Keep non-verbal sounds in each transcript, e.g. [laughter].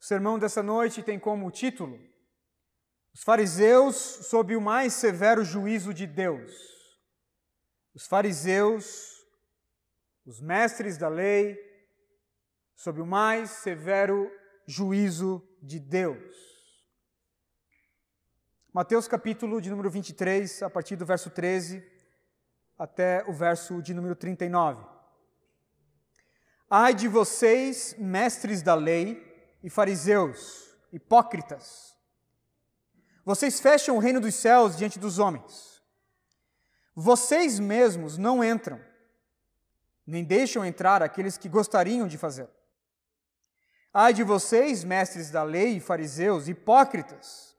O sermão dessa noite tem como título Os fariseus sob o mais severo juízo de Deus. Os fariseus, os mestres da lei, sob o mais severo juízo de Deus. Mateus capítulo de número 23, a partir do verso 13 até o verso de número 39. Ai de vocês, mestres da lei e fariseus, hipócritas. Vocês fecham o reino dos céus diante dos homens. Vocês mesmos não entram, nem deixam entrar aqueles que gostariam de fazer. Ai de vocês, mestres da lei e fariseus, hipócritas.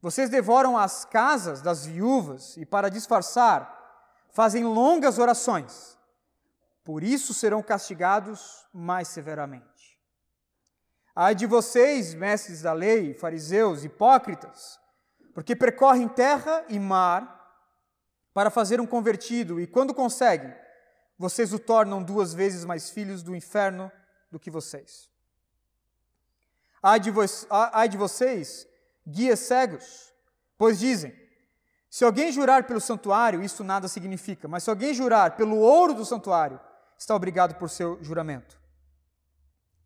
Vocês devoram as casas das viúvas e, para disfarçar, fazem longas orações. Por isso serão castigados mais severamente. Ai de vocês, mestres da lei, fariseus, hipócritas, porque percorrem terra e mar para fazer um convertido, e quando conseguem, vocês o tornam duas vezes mais filhos do inferno do que vocês. Ai de, vo ai de vocês, guias cegos, pois dizem: se alguém jurar pelo santuário, isso nada significa, mas se alguém jurar pelo ouro do santuário, está obrigado por seu juramento.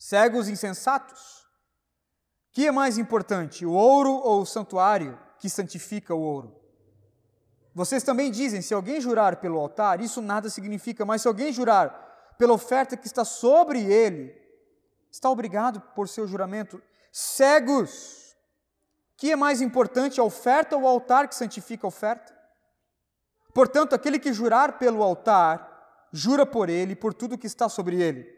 Cegos insensatos. Que é mais importante, o ouro ou o santuário que santifica o ouro? Vocês também dizem: se alguém jurar pelo altar, isso nada significa, mas se alguém jurar pela oferta que está sobre ele, está obrigado por seu juramento. Cegos! Que é mais importante, a oferta ou o altar que santifica a oferta? Portanto, aquele que jurar pelo altar, jura por ele e por tudo que está sobre ele.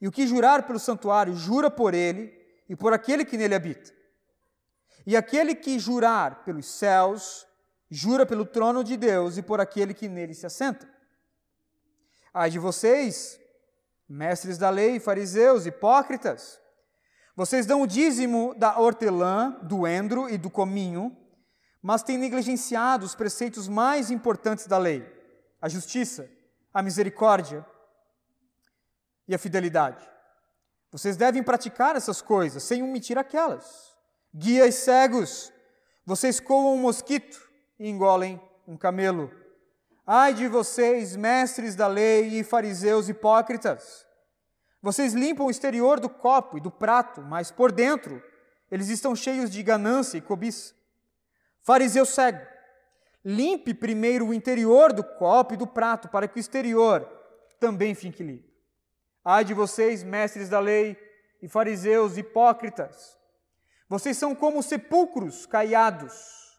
E o que jurar pelo santuário, jura por ele e por aquele que nele habita. E aquele que jurar pelos céus, jura pelo trono de Deus e por aquele que nele se assenta. Ai de vocês, mestres da lei, fariseus, hipócritas, vocês dão o dízimo da hortelã, do endro e do cominho, mas têm negligenciado os preceitos mais importantes da lei: a justiça, a misericórdia e a fidelidade. Vocês devem praticar essas coisas sem omitir aquelas. Guias cegos, vocês coam um mosquito e engolem um camelo. Ai de vocês, mestres da lei e fariseus hipócritas! Vocês limpam o exterior do copo e do prato, mas por dentro eles estão cheios de ganância e cobiça. Fariseu cego, limpe primeiro o interior do copo e do prato, para que o exterior também fique limpo. Ai de vocês, mestres da lei e fariseus hipócritas! Vocês são como sepulcros caiados,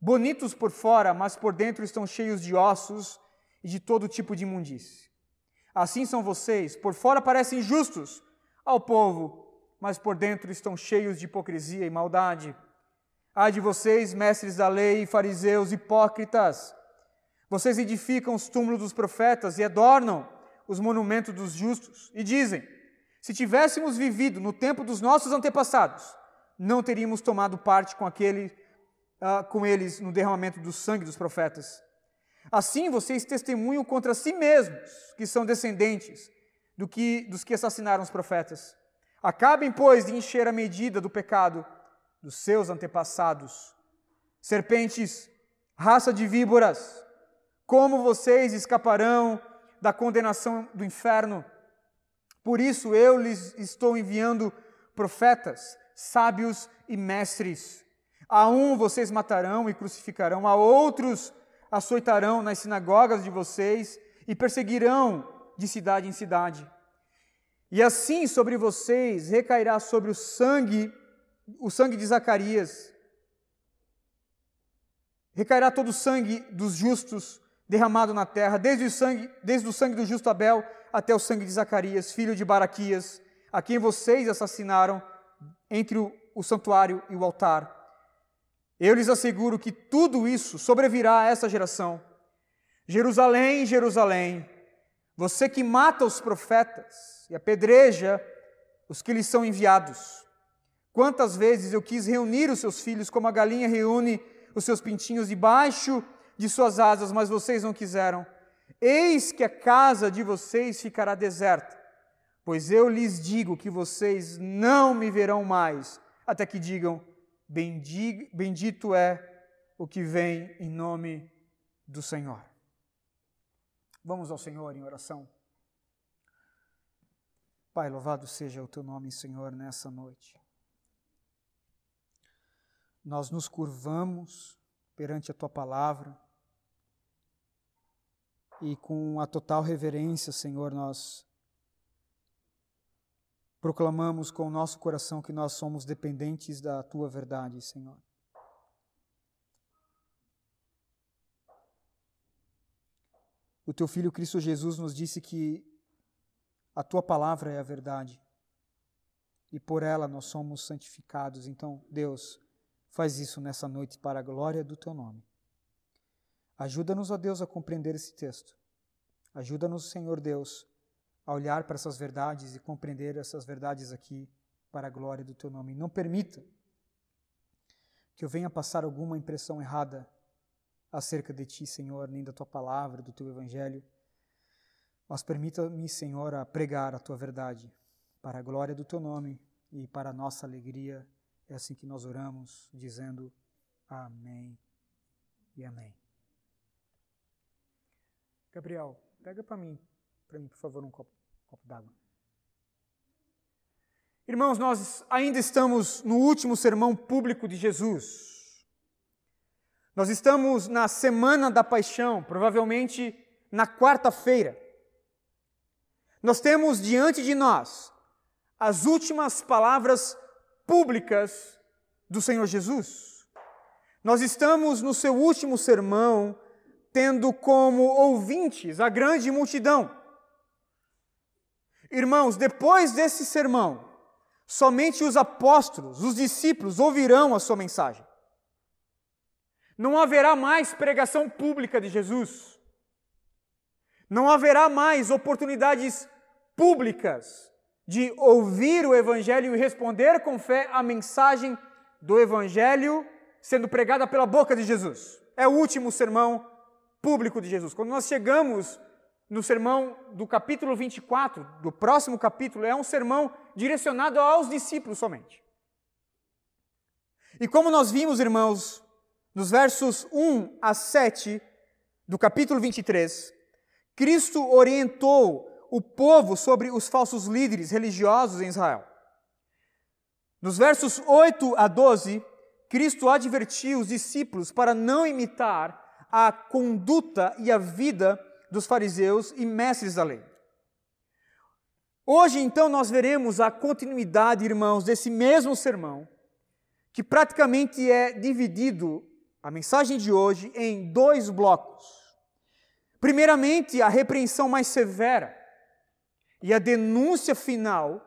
bonitos por fora, mas por dentro estão cheios de ossos e de todo tipo de imundície. Assim são vocês, por fora parecem justos ao povo, mas por dentro estão cheios de hipocrisia e maldade. Ai de vocês, mestres da lei e fariseus hipócritas! Vocês edificam os túmulos dos profetas e adornam os monumentos dos justos, e dizem: se tivéssemos vivido no tempo dos nossos antepassados, não teríamos tomado parte com, aquele, uh, com eles no derramamento do sangue dos profetas. Assim vocês testemunham contra si mesmos, que são descendentes do que, dos que assassinaram os profetas. Acabem, pois, de encher a medida do pecado dos seus antepassados. Serpentes, raça de víboras, como vocês escaparão da condenação do inferno. Por isso eu lhes estou enviando profetas, sábios e mestres. A um vocês matarão e crucificarão, a outros açoitarão nas sinagogas de vocês e perseguirão de cidade em cidade. E assim sobre vocês recairá sobre o sangue, o sangue de Zacarias. Recairá todo o sangue dos justos derramado na terra, desde o sangue, desde o sangue do justo Abel até o sangue de Zacarias, filho de Baraquias, a quem vocês assassinaram entre o, o santuário e o altar. Eu lhes asseguro que tudo isso sobrevirá a essa geração. Jerusalém, Jerusalém, você que mata os profetas e apedreja os que lhes são enviados. Quantas vezes eu quis reunir os seus filhos como a galinha reúne os seus pintinhos debaixo de suas asas, mas vocês não quiseram. Eis que a casa de vocês ficará deserta, Pois eu lhes digo que vocês não me verão mais, até que digam: Bendito é o que vem em nome do Senhor. Vamos ao Senhor em oração. Pai, louvado seja o teu nome, Senhor, nessa noite. Nós nos curvamos perante a tua palavra e com a total reverência, Senhor, nós proclamamos com o nosso coração que nós somos dependentes da tua verdade, Senhor. O teu filho Cristo Jesus nos disse que a tua palavra é a verdade e por ela nós somos santificados. Então, Deus, faz isso nessa noite para a glória do teu nome. Ajuda-nos, ó Deus, a compreender esse texto. Ajuda-nos, Senhor Deus, a olhar para essas verdades e compreender essas verdades aqui para a glória do teu nome. Não permita que eu venha passar alguma impressão errada acerca de ti, Senhor, nem da tua palavra, do teu evangelho. Mas permita-me, Senhor, a pregar a tua verdade para a glória do teu nome e para a nossa alegria. É assim que nós oramos, dizendo amém e amém. Gabriel, pega para mim, para mim, por favor, um copo copo d'água. Irmãos, nós ainda estamos no último sermão público de Jesus. Nós estamos na semana da paixão, provavelmente na quarta-feira. Nós temos diante de nós as últimas palavras públicas do Senhor Jesus. Nós estamos no seu último sermão, tendo como ouvintes a grande multidão. Irmãos, depois desse sermão, somente os apóstolos, os discípulos ouvirão a sua mensagem. Não haverá mais pregação pública de Jesus. Não haverá mais oportunidades públicas de ouvir o Evangelho e responder com fé à mensagem do Evangelho sendo pregada pela boca de Jesus. É o último sermão público de Jesus. Quando nós chegamos no sermão do capítulo 24, do próximo capítulo, é um sermão direcionado aos discípulos somente. E como nós vimos, irmãos, nos versos 1 a 7 do capítulo 23, Cristo orientou o povo sobre os falsos líderes religiosos em Israel. Nos versos 8 a 12, Cristo advertiu os discípulos para não imitar a conduta e a vida dos fariseus e mestres da lei. Hoje, então, nós veremos a continuidade, irmãos, desse mesmo sermão, que praticamente é dividido, a mensagem de hoje, em dois blocos. Primeiramente, a repreensão mais severa e a denúncia final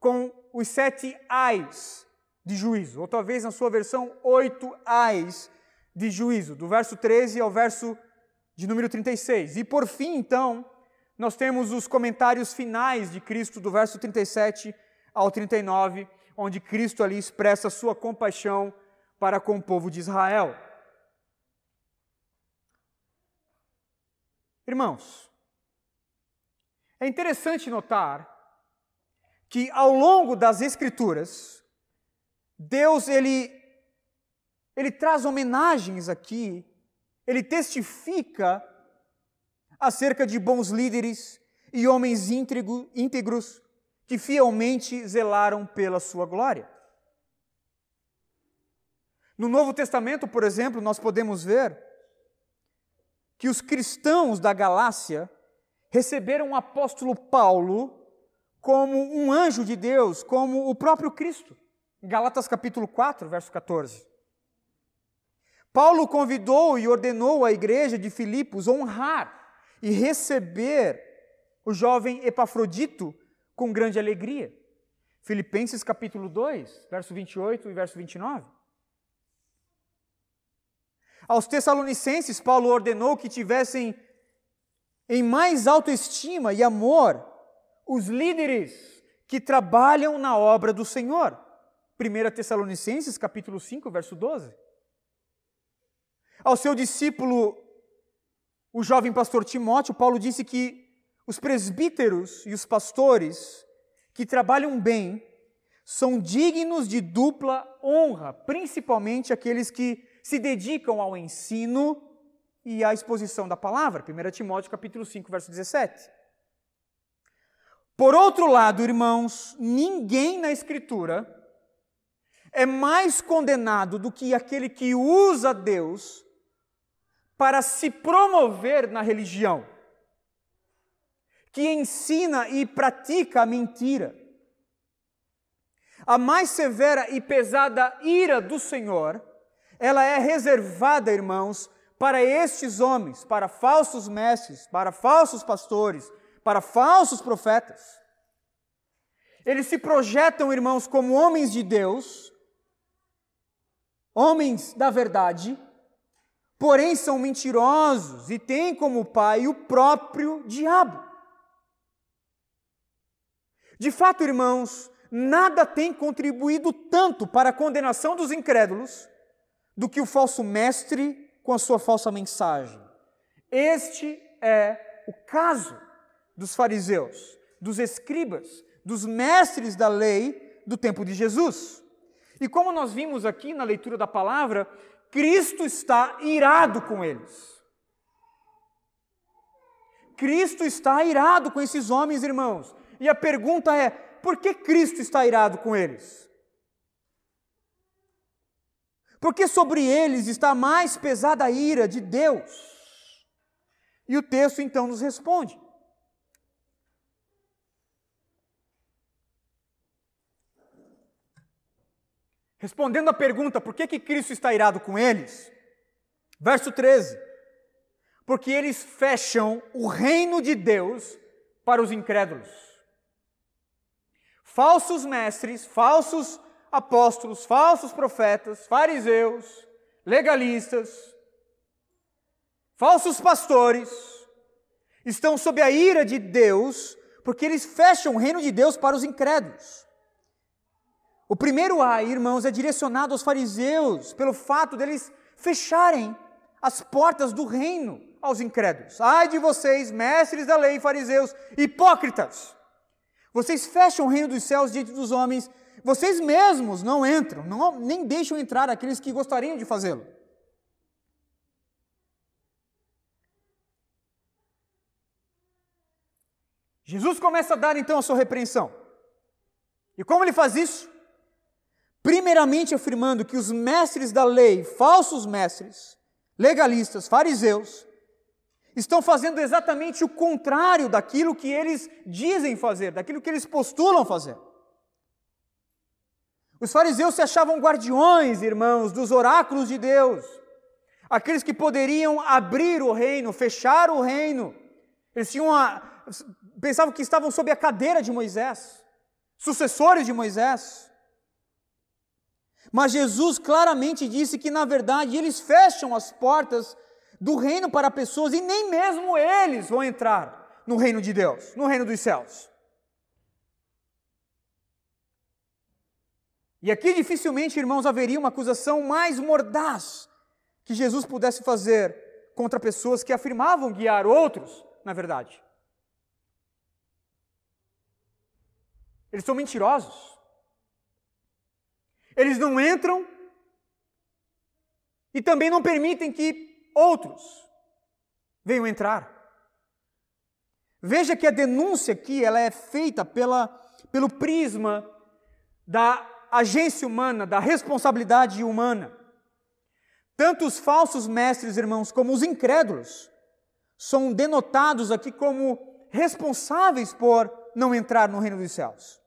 com os sete ais de juízo, ou talvez na sua versão, oito ais de juízo, do verso 13 ao verso de número 36. E por fim, então, nós temos os comentários finais de Cristo, do verso 37 ao 39, onde Cristo ali expressa sua compaixão para com o povo de Israel. Irmãos, é interessante notar que ao longo das Escrituras, Deus ele, ele traz homenagens aqui ele testifica acerca de bons líderes e homens íntegros que fielmente zelaram pela sua glória. No Novo Testamento, por exemplo, nós podemos ver que os cristãos da Galácia receberam o apóstolo Paulo como um anjo de Deus, como o próprio Cristo. Galatas capítulo 4, verso 14. Paulo convidou e ordenou a igreja de Filipos honrar e receber o jovem Epafrodito com grande alegria. Filipenses capítulo 2, verso 28 e verso 29. Aos Tessalonicenses, Paulo ordenou que tivessem em mais autoestima e amor os líderes que trabalham na obra do Senhor. 1 Tessalonicenses capítulo 5, verso 12 ao seu discípulo, o jovem pastor Timóteo, Paulo disse que os presbíteros e os pastores que trabalham bem são dignos de dupla honra, principalmente aqueles que se dedicam ao ensino e à exposição da palavra. 1 Timóteo capítulo 5, verso 17. Por outro lado, irmãos, ninguém na escritura é mais condenado do que aquele que usa Deus para se promover na religião, que ensina e pratica a mentira. A mais severa e pesada ira do Senhor, ela é reservada, irmãos, para estes homens, para falsos mestres, para falsos pastores, para falsos profetas. Eles se projetam, irmãos, como homens de Deus, homens da verdade, porém são mentirosos e têm como pai o próprio diabo. De fato, irmãos, nada tem contribuído tanto para a condenação dos incrédulos do que o falso mestre com a sua falsa mensagem. Este é o caso dos fariseus, dos escribas, dos mestres da lei do tempo de Jesus. E como nós vimos aqui na leitura da palavra, Cristo está irado com eles. Cristo está irado com esses homens, irmãos. E a pergunta é: por que Cristo está irado com eles? Porque sobre eles está mais pesada a ira de Deus. E o texto então nos responde: Respondendo à pergunta por que, que Cristo está irado com eles, verso 13: Porque eles fecham o reino de Deus para os incrédulos. Falsos mestres, falsos apóstolos, falsos profetas, fariseus, legalistas, falsos pastores, estão sob a ira de Deus, porque eles fecham o reino de Deus para os incrédulos. O primeiro ai, irmãos, é direcionado aos fariseus, pelo fato deles fecharem as portas do reino aos incrédulos. Ai de vocês, mestres da lei, fariseus, hipócritas! Vocês fecham o reino dos céus diante dos homens, vocês mesmos não entram, não, nem deixam entrar aqueles que gostariam de fazê-lo. Jesus começa a dar então a sua repreensão. E como ele faz isso? Primeiramente afirmando que os mestres da lei, falsos mestres, legalistas, fariseus, estão fazendo exatamente o contrário daquilo que eles dizem fazer, daquilo que eles postulam fazer. Os fariseus se achavam guardiões, irmãos, dos oráculos de Deus, aqueles que poderiam abrir o reino, fechar o reino. Eles tinham pensavam que estavam sob a cadeira de Moisés, sucessores de Moisés. Mas Jesus claramente disse que, na verdade, eles fecham as portas do reino para pessoas e nem mesmo eles vão entrar no reino de Deus, no reino dos céus. E aqui dificilmente, irmãos, haveria uma acusação mais mordaz que Jesus pudesse fazer contra pessoas que afirmavam guiar outros, na verdade. Eles são mentirosos. Eles não entram e também não permitem que outros venham entrar. Veja que a denúncia aqui ela é feita pela, pelo prisma da agência humana, da responsabilidade humana. Tanto os falsos mestres, irmãos, como os incrédulos são denotados aqui como responsáveis por não entrar no reino dos céus.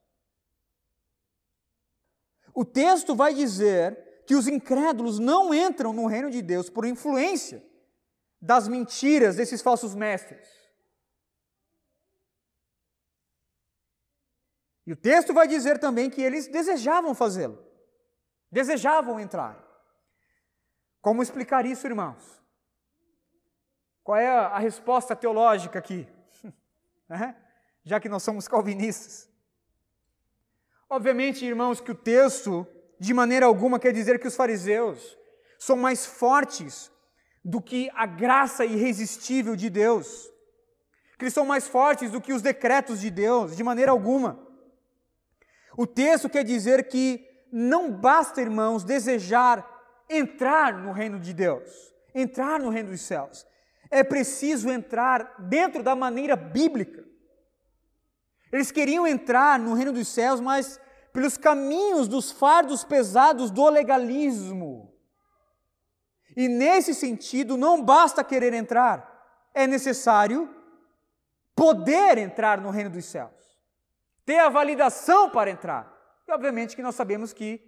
O texto vai dizer que os incrédulos não entram no reino de Deus por influência das mentiras desses falsos mestres. E o texto vai dizer também que eles desejavam fazê-lo, desejavam entrar. Como explicar isso, irmãos? Qual é a resposta teológica aqui? [laughs] Já que nós somos calvinistas. Obviamente, irmãos, que o texto, de maneira alguma, quer dizer que os fariseus são mais fortes do que a graça irresistível de Deus, que eles são mais fortes do que os decretos de Deus, de maneira alguma. O texto quer dizer que não basta, irmãos, desejar entrar no reino de Deus, entrar no reino dos céus. É preciso entrar dentro da maneira bíblica. Eles queriam entrar no reino dos céus, mas pelos caminhos dos fardos pesados do legalismo. E nesse sentido, não basta querer entrar, é necessário poder entrar no reino dos céus, ter a validação para entrar. E obviamente que nós sabemos que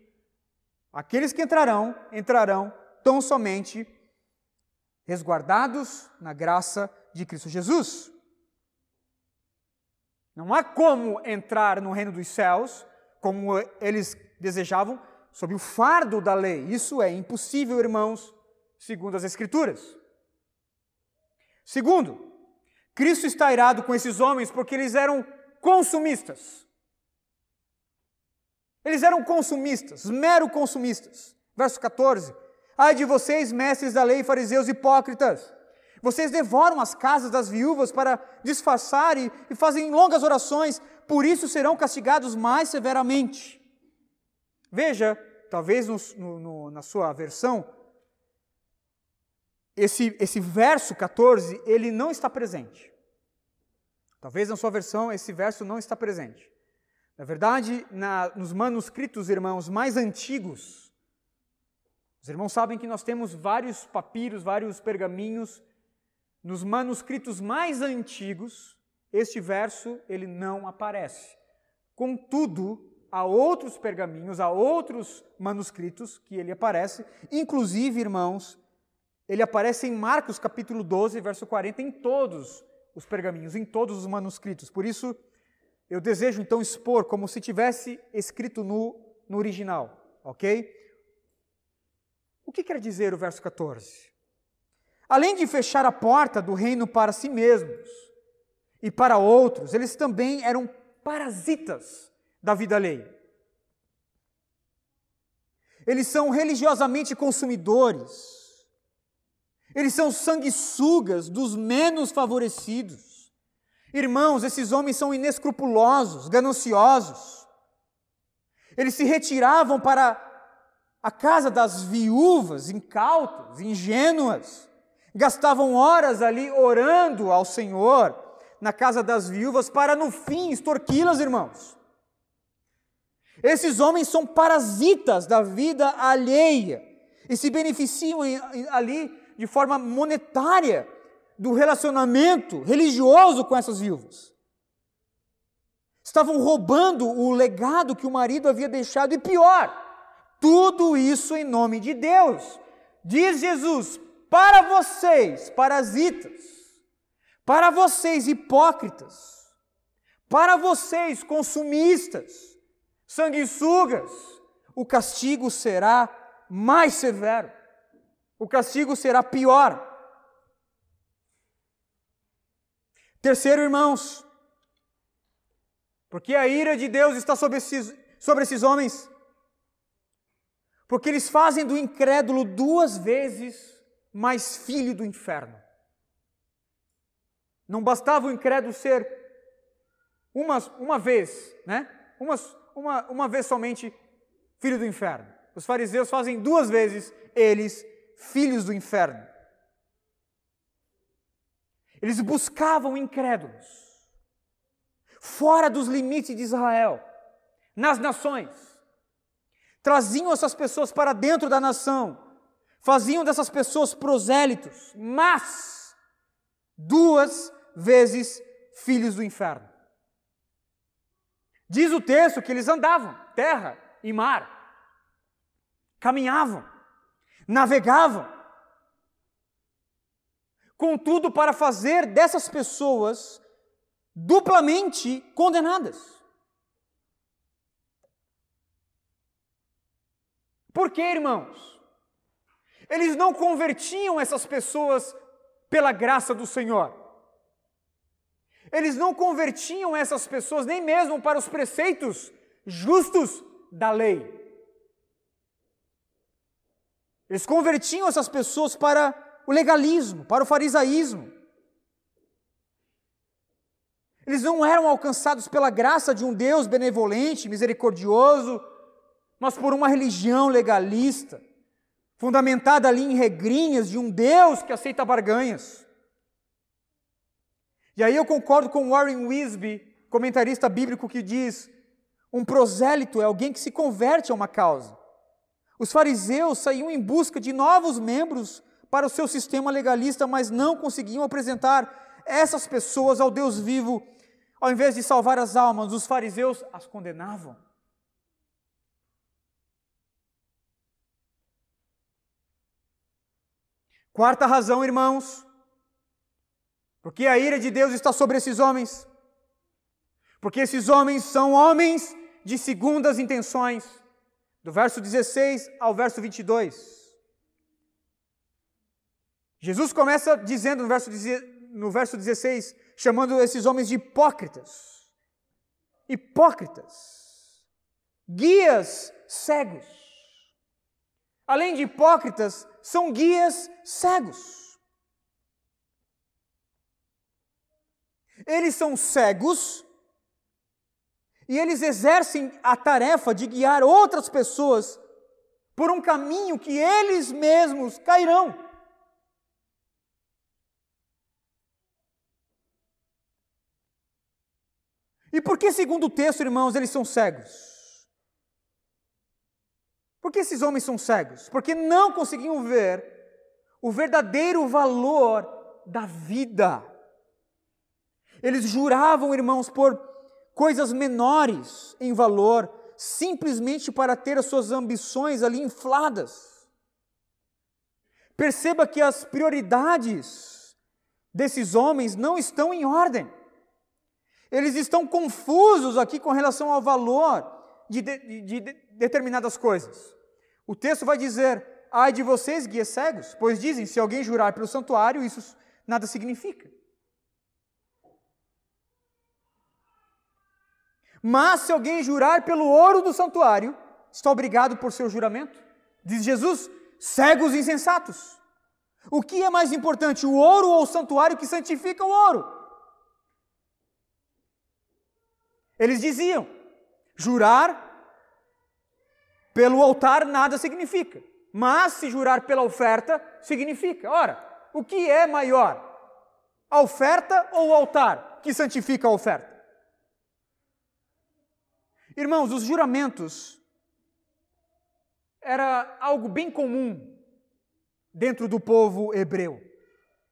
aqueles que entrarão, entrarão tão somente resguardados na graça de Cristo Jesus. Não há como entrar no reino dos céus como eles desejavam, sob o fardo da lei. Isso é impossível, irmãos, segundo as Escrituras. Segundo, Cristo está irado com esses homens porque eles eram consumistas. Eles eram consumistas, mero consumistas. Verso 14: Ai de vocês, mestres da lei, fariseus hipócritas! Vocês devoram as casas das viúvas para disfarçar e, e fazem longas orações, por isso serão castigados mais severamente. Veja, talvez no, no, na sua versão, esse, esse verso 14, ele não está presente. Talvez na sua versão esse verso não está presente. Na verdade, na, nos manuscritos, irmãos, mais antigos, os irmãos sabem que nós temos vários papiros, vários pergaminhos nos manuscritos mais antigos, este verso ele não aparece. Contudo, há outros pergaminhos, há outros manuscritos que ele aparece, inclusive, irmãos, ele aparece em Marcos capítulo 12, verso 40, em todos os pergaminhos, em todos os manuscritos. Por isso, eu desejo então expor como se tivesse escrito no, no original, ok? O que quer dizer o verso 14? Além de fechar a porta do reino para si mesmos e para outros, eles também eram parasitas da vida alheia. Eles são religiosamente consumidores. Eles são sanguessugas dos menos favorecidos. Irmãos, esses homens são inescrupulosos, gananciosos. Eles se retiravam para a casa das viúvas, incautas, ingênuas gastavam horas ali orando ao Senhor na casa das viúvas para no fim extorquí-las, irmãos. Esses homens são parasitas da vida alheia e se beneficiam ali de forma monetária do relacionamento religioso com essas viúvas. Estavam roubando o legado que o marido havia deixado e pior, tudo isso em nome de Deus. Diz Jesus: para vocês, parasitas, para vocês, hipócritas, para vocês, consumistas, sanguessugas, o castigo será mais severo, o castigo será pior. Terceiro, irmãos, porque a ira de Deus está sobre esses, sobre esses homens, porque eles fazem do incrédulo duas vezes mais filho do inferno. Não bastava o incrédulo ser uma, uma vez, né? Uma, uma, uma vez somente filho do inferno. Os fariseus fazem duas vezes eles filhos do inferno. Eles buscavam incrédulos fora dos limites de Israel, nas nações. Traziam essas pessoas para dentro da nação faziam dessas pessoas prosélitos, mas duas vezes filhos do inferno. Diz o texto que eles andavam terra e mar, caminhavam, navegavam, contudo, para fazer dessas pessoas duplamente condenadas. Por que, irmãos? Eles não convertiam essas pessoas pela graça do Senhor. Eles não convertiam essas pessoas nem mesmo para os preceitos justos da lei. Eles convertiam essas pessoas para o legalismo, para o farisaísmo. Eles não eram alcançados pela graça de um Deus benevolente, misericordioso, mas por uma religião legalista, fundamentada ali em regrinhas de um Deus que aceita barganhas. E aí eu concordo com Warren Wisby, comentarista bíblico, que diz: um prosélito é alguém que se converte a uma causa. Os fariseus saíam em busca de novos membros para o seu sistema legalista, mas não conseguiam apresentar essas pessoas ao Deus vivo. Ao invés de salvar as almas, os fariseus as condenavam. Quarta razão, irmãos, porque a ira de Deus está sobre esses homens. Porque esses homens são homens de segundas intenções. Do verso 16 ao verso 22. Jesus começa dizendo no verso, no verso 16, chamando esses homens de hipócritas. Hipócritas. Guias cegos. Além de hipócritas, são guias cegos. Eles são cegos e eles exercem a tarefa de guiar outras pessoas por um caminho que eles mesmos cairão. E por que, segundo o texto, irmãos, eles são cegos? Por que esses homens são cegos? Porque não conseguiam ver o verdadeiro valor da vida. Eles juravam, irmãos, por coisas menores em valor, simplesmente para ter as suas ambições ali infladas. Perceba que as prioridades desses homens não estão em ordem. Eles estão confusos aqui com relação ao valor de, de, de, determinadas coisas. O texto vai dizer: ai de vocês, guias cegos, pois dizem: se alguém jurar pelo santuário, isso nada significa. Mas se alguém jurar pelo ouro do santuário, está obrigado por seu juramento. Diz Jesus: cegos insensatos. O que é mais importante, o ouro ou o santuário que santifica o ouro? Eles diziam: Jurar pelo altar nada significa, mas se jurar pela oferta, significa. Ora, o que é maior? A oferta ou o altar que santifica a oferta? Irmãos, os juramentos era algo bem comum dentro do povo hebreu.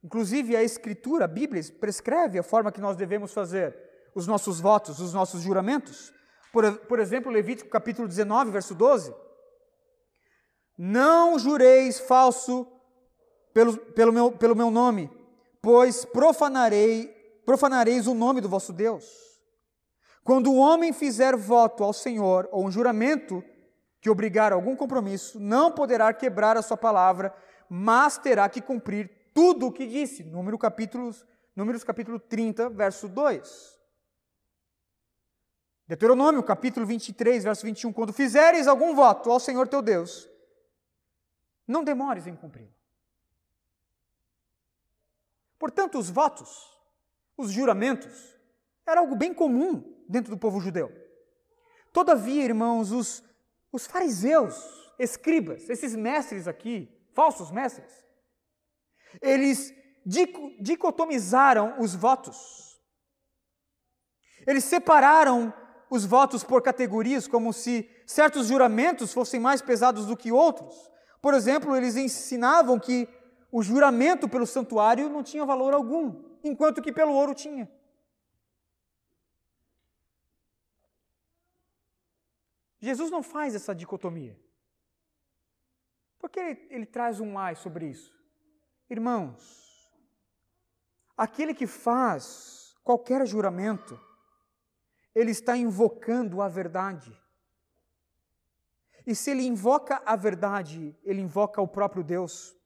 Inclusive, a Escritura, a Bíblia, prescreve a forma que nós devemos fazer os nossos votos, os nossos juramentos. Por, por exemplo, Levítico capítulo 19, verso 12. Não jureis falso pelo, pelo, meu, pelo meu nome, pois profanarei, profanareis o nome do vosso Deus. Quando o homem fizer voto ao Senhor ou um juramento que obrigar a algum compromisso, não poderá quebrar a sua palavra, mas terá que cumprir tudo o que disse. Número capítulos, Números capítulo 30, verso 2. Deuteronômio, capítulo 23, verso 21. Quando fizeres algum voto ao Senhor teu Deus, não demores em cumpri-lo. Portanto, os votos, os juramentos, era algo bem comum dentro do povo judeu. Todavia, irmãos, os, os fariseus, escribas, esses mestres aqui, falsos mestres, eles dicotomizaram os votos. Eles separaram os votos por categorias, como se certos juramentos fossem mais pesados do que outros. Por exemplo, eles ensinavam que o juramento pelo santuário não tinha valor algum, enquanto que pelo ouro tinha. Jesus não faz essa dicotomia. Por que ele, ele traz um mais sobre isso? Irmãos, aquele que faz qualquer juramento, ele está invocando a verdade. E se ele invoca a verdade, ele invoca o próprio Deus.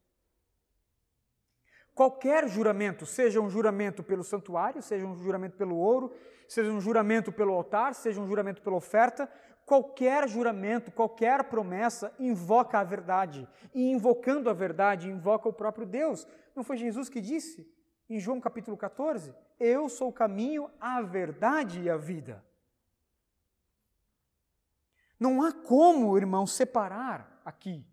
Qualquer juramento, seja um juramento pelo santuário, seja um juramento pelo ouro, seja um juramento pelo altar, seja um juramento pela oferta, qualquer juramento, qualquer promessa invoca a verdade. E invocando a verdade, invoca o próprio Deus. Não foi Jesus que disse em João capítulo 14: Eu sou o caminho, a verdade e a vida. Não há como, irmão, separar aqui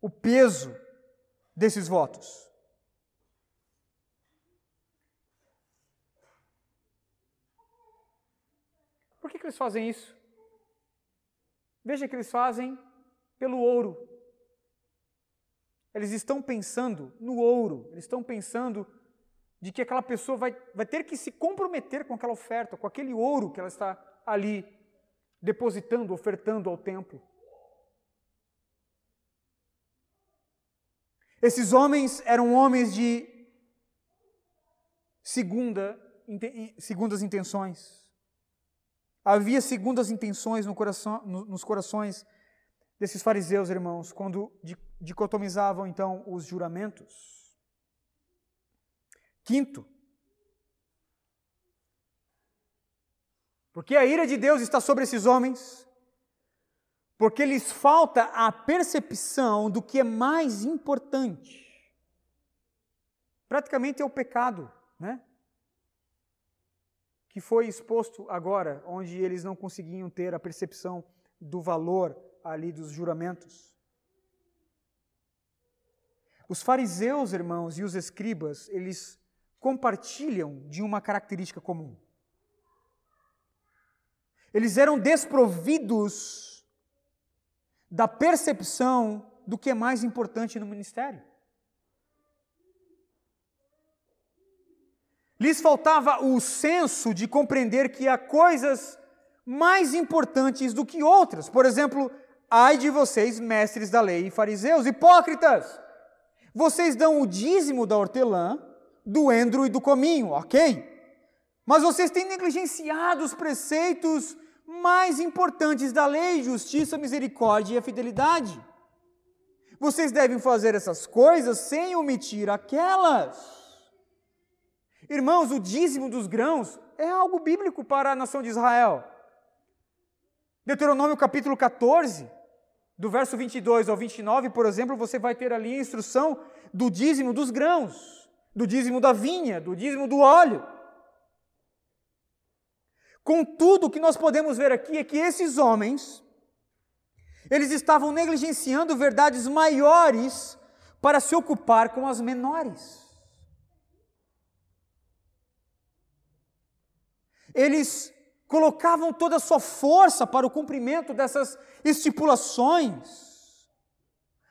o peso desses votos. Por que, que eles fazem isso? Veja que eles fazem pelo ouro. Eles estão pensando no ouro, eles estão pensando de que aquela pessoa vai, vai ter que se comprometer com aquela oferta, com aquele ouro que ela está ali depositando, ofertando ao templo. Esses homens eram homens de segunda, segundas intenções. Havia segundas intenções no coração, nos corações desses fariseus, irmãos, quando dicotomizavam então os juramentos. Quinto, porque a ira de Deus está sobre esses homens, porque lhes falta a percepção do que é mais importante. Praticamente é o pecado, né? que foi exposto agora, onde eles não conseguiam ter a percepção do valor ali dos juramentos. Os fariseus, irmãos, e os escribas, eles compartilham de uma característica comum. Eles eram desprovidos da percepção do que é mais importante no ministério. Lhes faltava o senso de compreender que há coisas mais importantes do que outras. Por exemplo, ai de vocês, mestres da lei e fariseus, hipócritas! Vocês dão o dízimo da hortelã, do endro e do cominho, ok? Mas vocês têm negligenciado os preceitos mais importantes da lei, justiça, misericórdia e a fidelidade. Vocês devem fazer essas coisas sem omitir aquelas. Irmãos, o dízimo dos grãos é algo bíblico para a nação de Israel. Deuteronômio capítulo 14, do verso 22 ao 29, por exemplo, você vai ter ali a instrução do dízimo dos grãos, do dízimo da vinha, do dízimo do óleo. Contudo, o que nós podemos ver aqui é que esses homens, eles estavam negligenciando verdades maiores para se ocupar com as menores. Eles colocavam toda a sua força para o cumprimento dessas estipulações.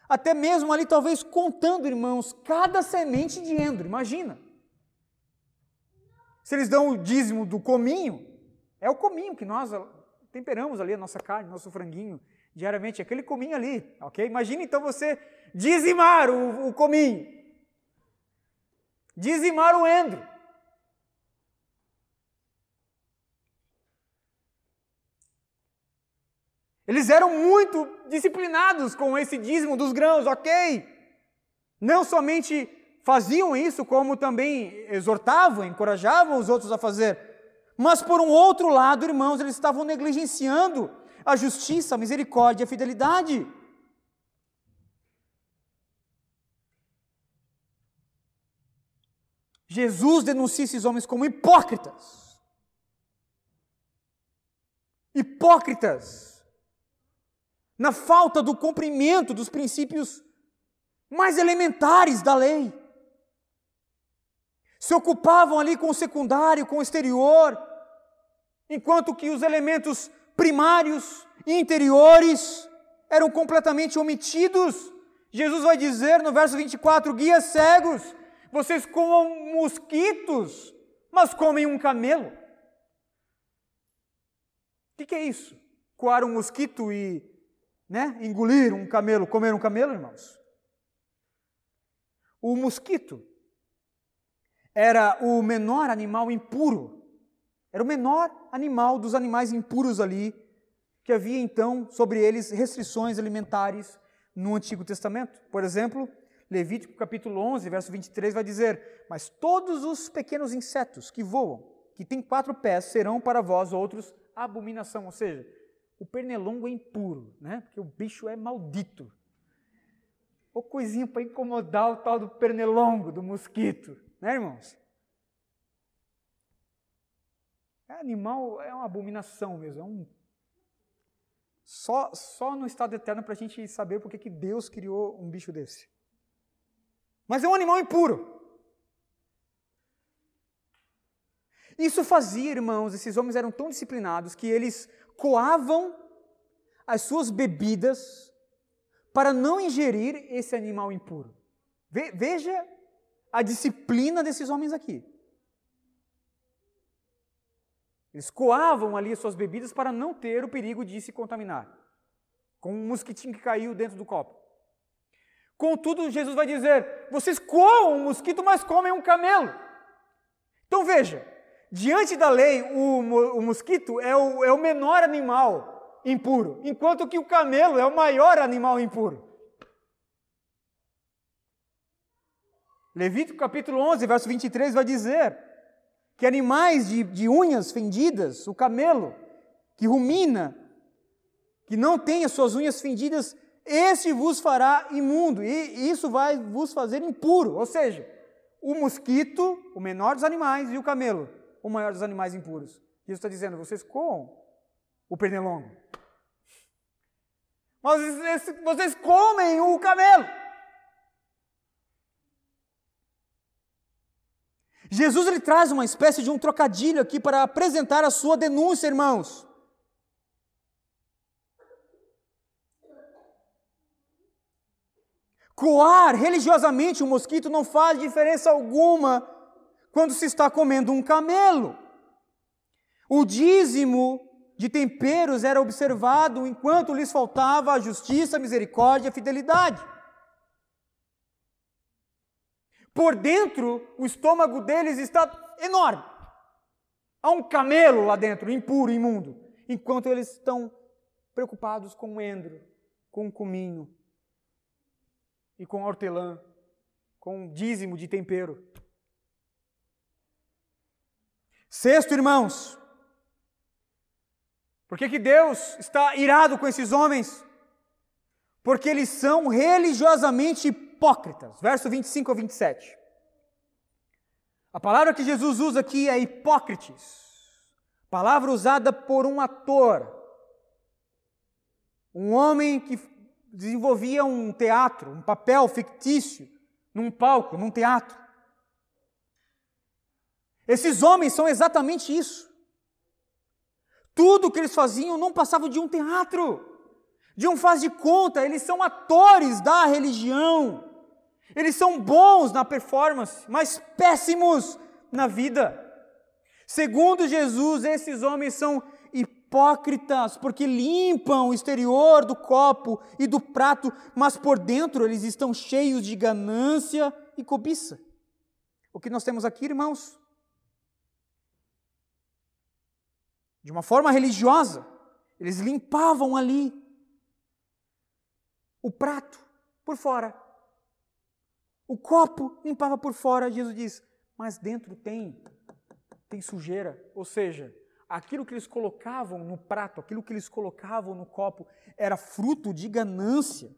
Até mesmo ali, talvez contando, irmãos, cada semente de endro, imagina. Se eles dão o dízimo do cominho, é o cominho que nós temperamos ali a nossa carne, nosso franguinho, diariamente, aquele cominho ali, ok? Imagina então você dizimar o, o cominho, dizimar o endro. Eles eram muito disciplinados com esse dízimo dos grãos, ok? Não somente faziam isso, como também exortavam, encorajavam os outros a fazer. Mas por um outro lado, irmãos, eles estavam negligenciando a justiça, a misericórdia e a fidelidade. Jesus denuncia esses homens como hipócritas. Hipócritas na falta do cumprimento dos princípios mais elementares da lei. Se ocupavam ali com o secundário, com o exterior, enquanto que os elementos primários e interiores eram completamente omitidos. Jesus vai dizer no verso 24: guias cegos, vocês comam mosquitos, mas comem um camelo. O que, que é isso? Coar um mosquito e né, engolir um camelo, comer um camelo, irmãos. O mosquito era o menor animal impuro. Era o menor animal dos animais impuros ali, que havia então sobre eles restrições alimentares no Antigo Testamento. Por exemplo, Levítico capítulo 11, verso 23 vai dizer: Mas todos os pequenos insetos que voam, que têm quatro pés, serão para vós outros abominação. Ou seja, o pernilongo é impuro, né? Porque o bicho é maldito. Ou coisinha para incomodar o tal do pernilongo, do mosquito, né, irmãos? É, animal é uma abominação mesmo, é um só, só no estado eterno para a gente saber por que Deus criou um bicho desse. Mas é um animal impuro. Isso fazia, irmãos, esses homens eram tão disciplinados que eles coavam as suas bebidas para não ingerir esse animal impuro. Veja a disciplina desses homens aqui. Eles coavam ali as suas bebidas para não ter o perigo de se contaminar com um mosquitinho que caiu dentro do copo. Contudo, Jesus vai dizer: vocês coam um mosquito, mas comem um camelo. Então veja, diante da lei, o, o mosquito é o, é o menor animal impuro, enquanto que o camelo é o maior animal impuro. Levítico capítulo 11, verso 23 vai dizer que animais de, de unhas fendidas, o camelo, que rumina, que não tem as suas unhas fendidas, este vos fará imundo, e isso vai vos fazer impuro. Ou seja, o mosquito, o menor dos animais, e o camelo, o maior dos animais impuros. Jesus está dizendo: vocês comam o pernilongo. Mas vocês comem o camelo. Jesus ele traz uma espécie de um trocadilho aqui para apresentar a sua denúncia, irmãos. Coar religiosamente um mosquito não faz diferença alguma quando se está comendo um camelo. O dízimo de temperos era observado enquanto lhes faltava a justiça, a misericórdia a fidelidade. Por dentro, o estômago deles está enorme. Há um camelo lá dentro, impuro, imundo, enquanto eles estão preocupados com o endro, com o cominho e com a hortelã, com o dízimo de tempero. Sexto, irmãos, por que, que Deus está irado com esses homens? Porque eles são religiosamente hipócritas. Verso 25 a 27. A palavra que Jesus usa aqui é hipócrites. Palavra usada por um ator. Um homem que desenvolvia um teatro, um papel fictício, num palco, num teatro. Esses homens são exatamente isso. Tudo o que eles faziam não passava de um teatro, de um faz de conta, eles são atores da religião. Eles são bons na performance, mas péssimos na vida. Segundo Jesus, esses homens são hipócritas, porque limpam o exterior do copo e do prato, mas por dentro eles estão cheios de ganância e cobiça. O que nós temos aqui, irmãos? De uma forma religiosa, eles limpavam ali o prato por fora, o copo limpava por fora, Jesus diz, mas dentro tem, tem sujeira. Ou seja, aquilo que eles colocavam no prato, aquilo que eles colocavam no copo, era fruto de ganância,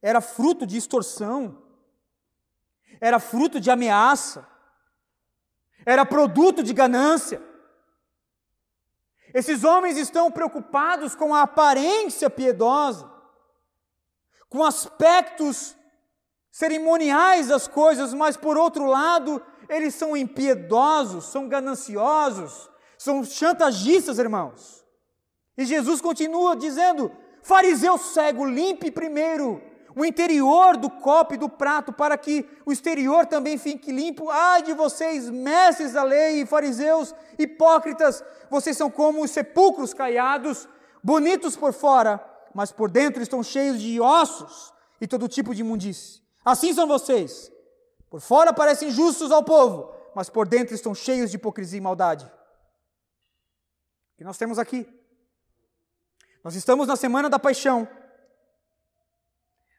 era fruto de extorsão, era fruto de ameaça, era produto de ganância. Esses homens estão preocupados com a aparência piedosa, com aspectos cerimoniais das coisas, mas por outro lado, eles são impiedosos, são gananciosos, são chantagistas, irmãos. E Jesus continua dizendo: fariseu cego, limpe primeiro o interior do copo e do prato, para que o exterior também fique limpo. Ai de vocês, mestres da lei e fariseus hipócritas, vocês são como os sepulcros caiados, bonitos por fora, mas por dentro estão cheios de ossos e todo tipo de imundície. Assim são vocês. Por fora parecem justos ao povo, mas por dentro estão cheios de hipocrisia e maldade. O que nós temos aqui? Nós estamos na semana da paixão.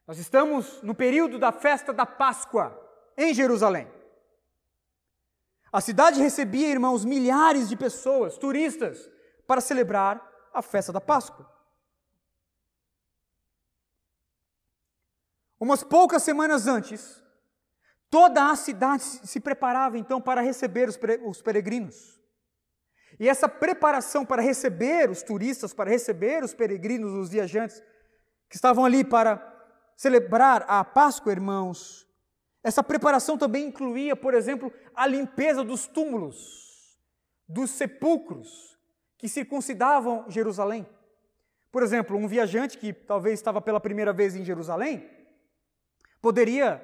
Nós estamos no período da festa da Páscoa em Jerusalém. A cidade recebia, irmãos, milhares de pessoas, turistas, para celebrar a festa da Páscoa. Umas poucas semanas antes, toda a cidade se preparava então para receber os peregrinos. E essa preparação para receber os turistas, para receber os peregrinos, os viajantes que estavam ali para celebrar a Páscoa, irmãos, essa preparação também incluía, por exemplo, a limpeza dos túmulos, dos sepulcros que circuncidavam Jerusalém. Por exemplo, um viajante que talvez estava pela primeira vez em Jerusalém poderia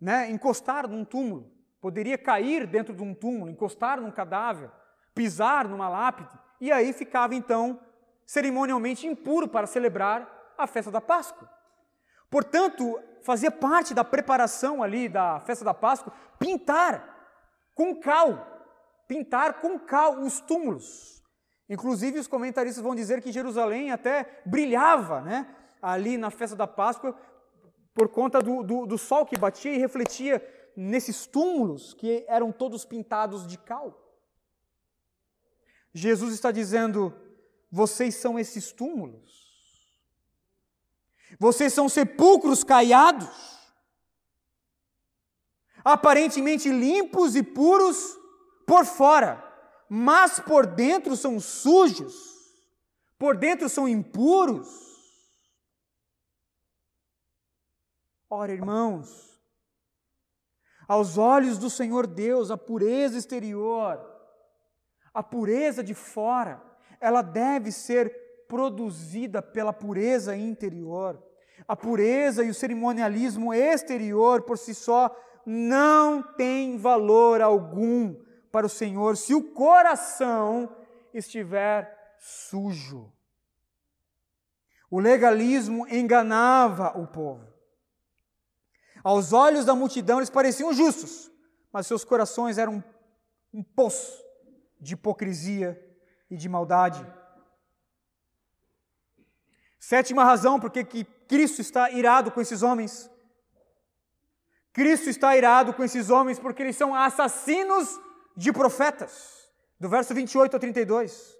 né, encostar num túmulo, poderia cair dentro de um túmulo, encostar num cadáver, pisar numa lápide, e aí ficava então cerimonialmente impuro para celebrar a festa da Páscoa. Portanto, fazia parte da preparação ali da festa da Páscoa pintar com cal, pintar com cal os túmulos. Inclusive, os comentaristas vão dizer que Jerusalém até brilhava né, ali na festa da Páscoa por conta do, do, do sol que batia e refletia nesses túmulos que eram todos pintados de cal. Jesus está dizendo: vocês são esses túmulos. Vocês são sepulcros caiados, aparentemente limpos e puros por fora, mas por dentro são sujos, por dentro são impuros. Ora, irmãos, aos olhos do Senhor Deus, a pureza exterior a pureza de fora, ela deve ser produzida pela pureza interior. A pureza e o cerimonialismo exterior por si só não tem valor algum para o Senhor se o coração estiver sujo. O legalismo enganava o povo. Aos olhos da multidão eles pareciam justos, mas seus corações eram um poço de hipocrisia e de maldade. Sétima razão porque que Cristo está irado com esses homens. Cristo está irado com esses homens porque eles são assassinos de profetas. Do verso 28 ao 32.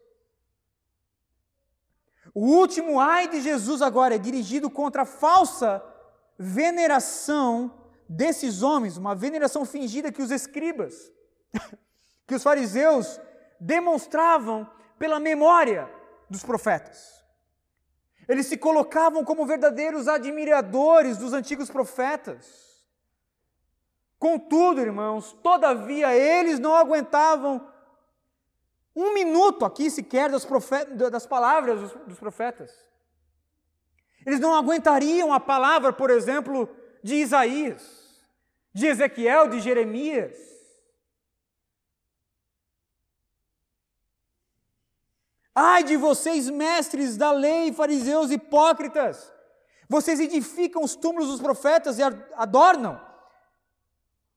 O último ai de Jesus agora é dirigido contra a falsa veneração desses homens, uma veneração fingida que os escribas, [laughs] que os fariseus demonstravam pela memória dos profetas. Eles se colocavam como verdadeiros admiradores dos antigos profetas. Contudo, irmãos, todavia eles não aguentavam um minuto aqui sequer das, das palavras dos, dos profetas. Eles não aguentariam a palavra, por exemplo, de Isaías, de Ezequiel, de Jeremias. Ai de vocês, mestres da lei, fariseus hipócritas! Vocês edificam os túmulos dos profetas e adornam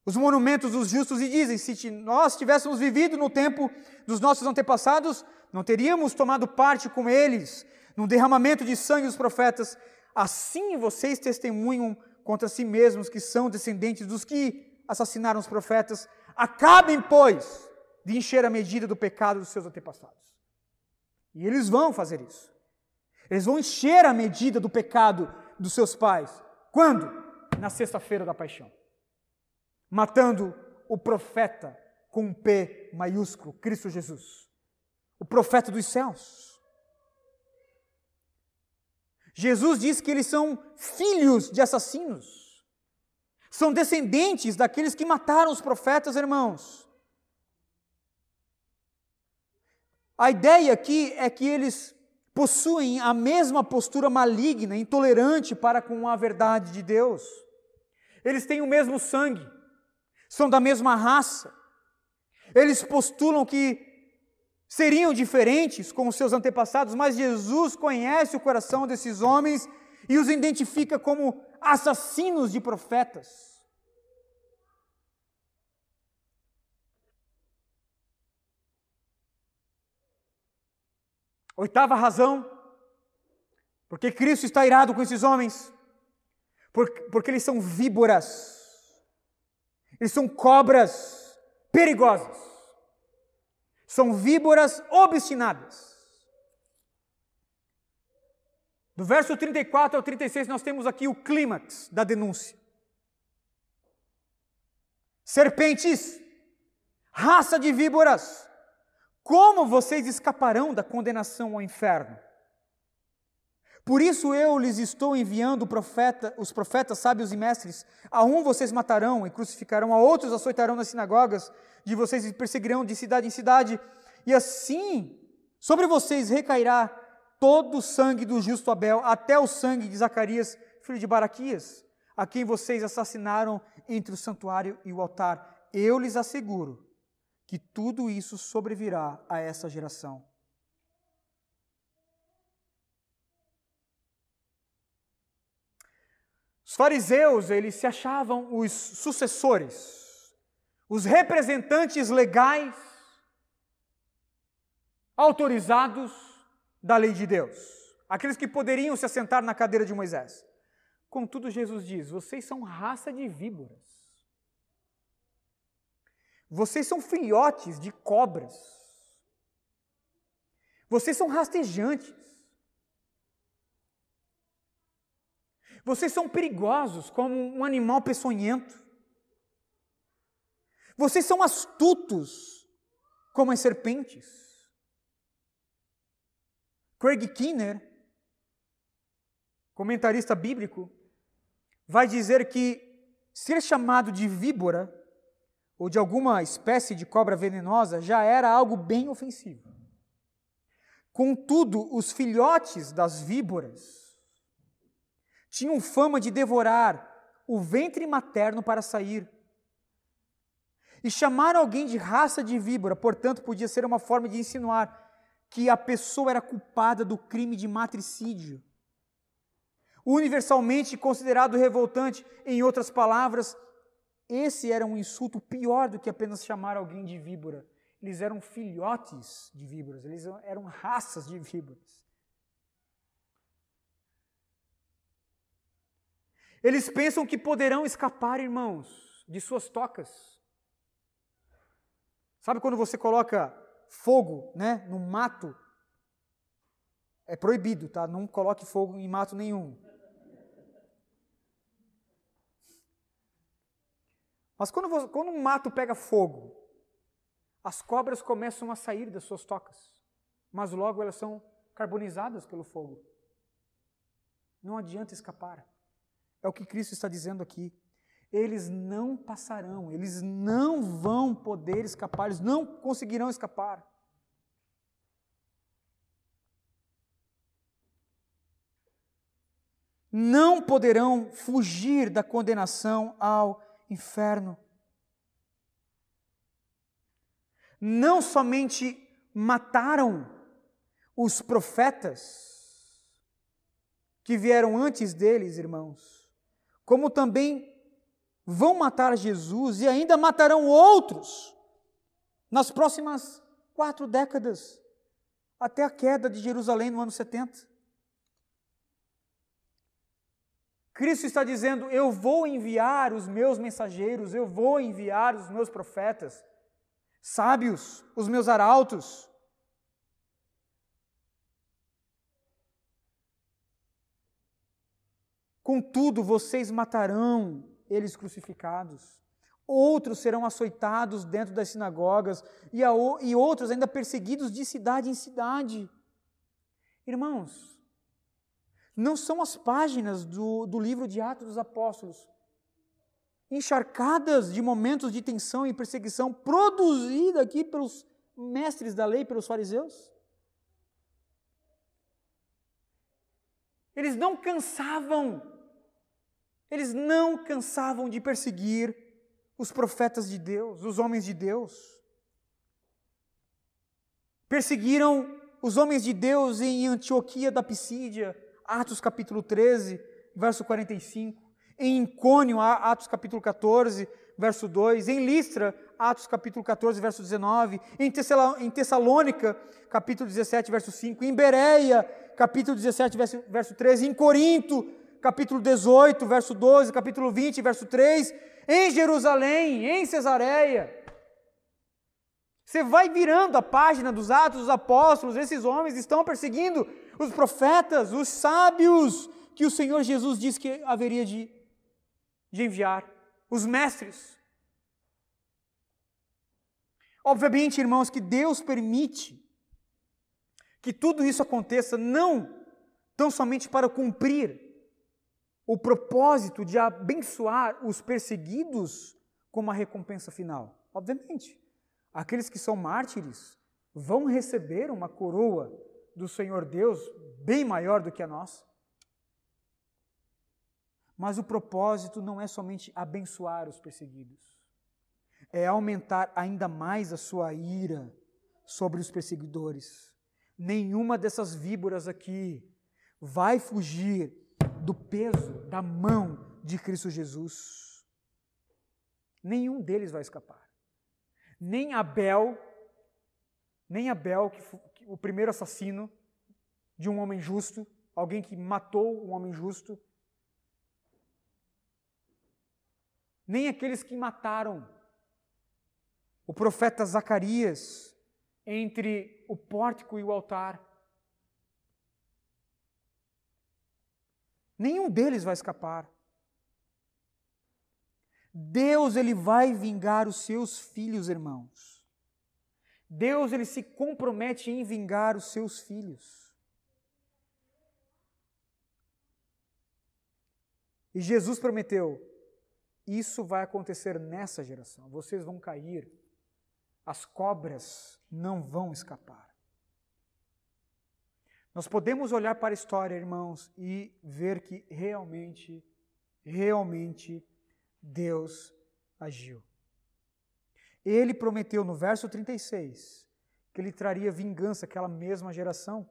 os monumentos dos justos e dizem: se nós tivéssemos vivido no tempo dos nossos antepassados, não teríamos tomado parte com eles no derramamento de sangue dos profetas. Assim vocês testemunham contra si mesmos que são descendentes dos que assassinaram os profetas. Acabem, pois, de encher a medida do pecado dos seus antepassados. E eles vão fazer isso. Eles vão encher a medida do pecado dos seus pais. Quando? Na sexta-feira da paixão. Matando o profeta com um P maiúsculo, Cristo Jesus. O profeta dos céus. Jesus diz que eles são filhos de assassinos. São descendentes daqueles que mataram os profetas, irmãos. A ideia aqui é que eles possuem a mesma postura maligna, intolerante para com a verdade de Deus. Eles têm o mesmo sangue, são da mesma raça. Eles postulam que seriam diferentes com os seus antepassados, mas Jesus conhece o coração desses homens e os identifica como assassinos de profetas. Oitava razão, porque Cristo está irado com esses homens, porque eles são víboras, eles são cobras perigosas, são víboras obstinadas. Do verso 34 ao 36, nós temos aqui o clímax da denúncia. Serpentes, raça de víboras, como vocês escaparão da condenação ao inferno? Por isso eu lhes estou enviando profeta, os profetas, sábios e mestres. A um vocês matarão e crucificarão, a outros açoitarão nas sinagogas de vocês e perseguirão de cidade em cidade. E assim sobre vocês recairá todo o sangue do justo Abel, até o sangue de Zacarias, filho de Baraquias, a quem vocês assassinaram entre o santuário e o altar. Eu lhes asseguro que tudo isso sobrevirá a essa geração. Os fariseus, eles se achavam os sucessores, os representantes legais autorizados da lei de Deus, aqueles que poderiam se assentar na cadeira de Moisés. Contudo, Jesus diz: vocês são raça de víboras. Vocês são filhotes de cobras. Vocês são rastejantes. Vocês são perigosos como um animal peçonhento. Vocês são astutos como as serpentes. Craig Kinner, comentarista bíblico, vai dizer que ser chamado de víbora ou de alguma espécie de cobra venenosa já era algo bem ofensivo. Contudo, os filhotes das víboras tinham fama de devorar o ventre materno para sair. E chamar alguém de raça de víbora, portanto, podia ser uma forma de insinuar que a pessoa era culpada do crime de matricídio. Universalmente considerado revoltante, em outras palavras, esse era um insulto pior do que apenas chamar alguém de víbora. Eles eram filhotes de víboras, eles eram raças de víboras. Eles pensam que poderão escapar, irmãos, de suas tocas. Sabe quando você coloca fogo né, no mato? É proibido, tá? Não coloque fogo em mato nenhum. Mas quando, você, quando um mato pega fogo, as cobras começam a sair das suas tocas, mas logo elas são carbonizadas pelo fogo. Não adianta escapar. É o que Cristo está dizendo aqui. Eles não passarão, eles não vão poder escapar, eles não conseguirão escapar. Não poderão fugir da condenação ao inferno. Não somente mataram os profetas que vieram antes deles, irmãos, como também vão matar Jesus e ainda matarão outros nas próximas quatro décadas, até a queda de Jerusalém no ano 70. Cristo está dizendo: Eu vou enviar os meus mensageiros, eu vou enviar os meus profetas, sábios, os meus arautos, Contudo, vocês matarão eles crucificados. Outros serão açoitados dentro das sinagogas e, a, e outros ainda perseguidos de cidade em cidade. Irmãos, não são as páginas do, do livro de Atos dos Apóstolos encharcadas de momentos de tensão e perseguição produzida aqui pelos mestres da lei, pelos fariseus? Eles não cansavam eles não cansavam de perseguir os profetas de Deus, os homens de Deus. Perseguiram os homens de Deus em Antioquia da Pisídia, Atos capítulo 13, verso 45. Em Icônio, Atos capítulo 14, verso 2. Em Listra, Atos capítulo 14, verso 19. Em Tessalônica, capítulo 17, verso 5. Em Bereia, capítulo 17, verso, verso 13. Em Corinto, capítulo 18, verso 12, capítulo 20, verso 3, em Jerusalém, em Cesareia. Você vai virando a página dos Atos dos Apóstolos, esses homens estão perseguindo os profetas, os sábios que o Senhor Jesus disse que haveria de, de enviar, os mestres. Obviamente, irmãos, que Deus permite que tudo isso aconteça não tão somente para cumprir o propósito de abençoar os perseguidos como a recompensa final. Obviamente, aqueles que são mártires vão receber uma coroa do Senhor Deus bem maior do que a nossa. Mas o propósito não é somente abençoar os perseguidos, é aumentar ainda mais a sua ira sobre os perseguidores. Nenhuma dessas víboras aqui vai fugir do peso da mão de Cristo Jesus. Nenhum deles vai escapar. Nem Abel, nem Abel, que o primeiro assassino de um homem justo, alguém que matou um homem justo, nem aqueles que mataram o profeta Zacarias entre o pórtico e o altar. Nenhum deles vai escapar. Deus ele vai vingar os seus filhos, irmãos. Deus ele se compromete em vingar os seus filhos. E Jesus prometeu: isso vai acontecer nessa geração. Vocês vão cair, as cobras não vão escapar. Nós podemos olhar para a história, irmãos, e ver que realmente, realmente Deus agiu. Ele prometeu no verso 36 que ele traria vingança àquela mesma geração.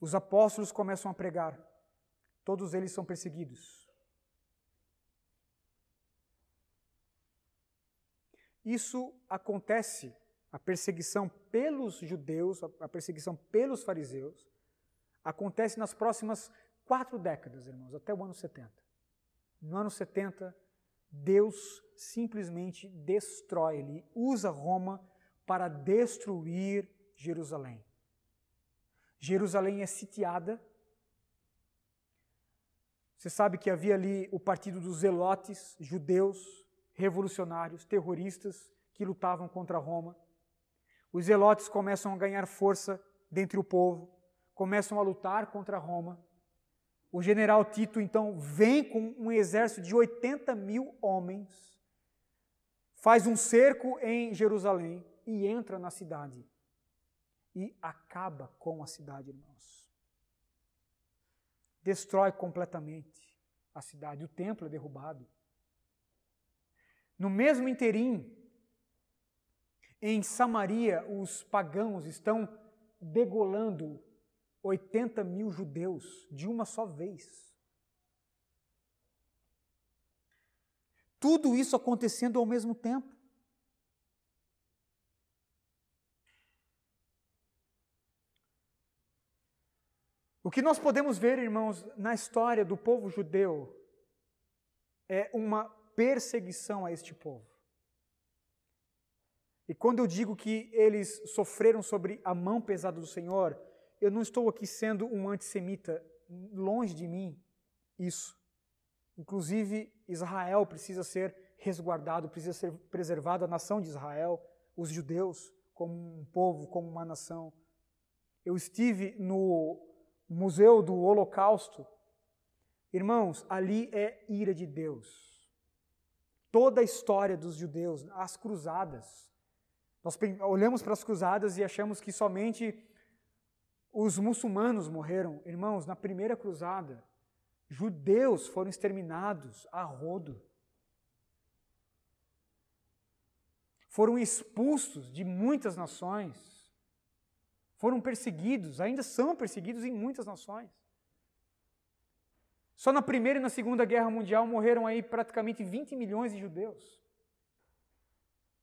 Os apóstolos começam a pregar, todos eles são perseguidos. Isso acontece a perseguição pelos judeus, a perseguição pelos fariseus, acontece nas próximas quatro décadas, irmãos, até o ano 70. No ano 70, Deus simplesmente destrói, ele usa Roma para destruir Jerusalém. Jerusalém é sitiada. Você sabe que havia ali o partido dos zelotes, judeus, revolucionários, terroristas, que lutavam contra Roma. Os zelotes começam a ganhar força dentre o povo, começam a lutar contra Roma. O general Tito, então, vem com um exército de 80 mil homens, faz um cerco em Jerusalém e entra na cidade. E acaba com a cidade, irmãos. Destrói completamente a cidade. O templo é derrubado. No mesmo interim, em Samaria, os pagãos estão degolando 80 mil judeus de uma só vez. Tudo isso acontecendo ao mesmo tempo. O que nós podemos ver, irmãos, na história do povo judeu é uma perseguição a este povo. E quando eu digo que eles sofreram sobre a mão pesada do Senhor, eu não estou aqui sendo um antissemita, longe de mim isso. Inclusive, Israel precisa ser resguardado, precisa ser preservado, a nação de Israel, os judeus, como um povo, como uma nação. Eu estive no Museu do Holocausto. Irmãos, ali é ira de Deus. Toda a história dos judeus, as cruzadas, nós olhamos para as cruzadas e achamos que somente os muçulmanos morreram. Irmãos, na primeira cruzada, judeus foram exterminados a rodo. Foram expulsos de muitas nações. Foram perseguidos, ainda são perseguidos em muitas nações. Só na Primeira e na Segunda Guerra Mundial morreram aí praticamente 20 milhões de judeus.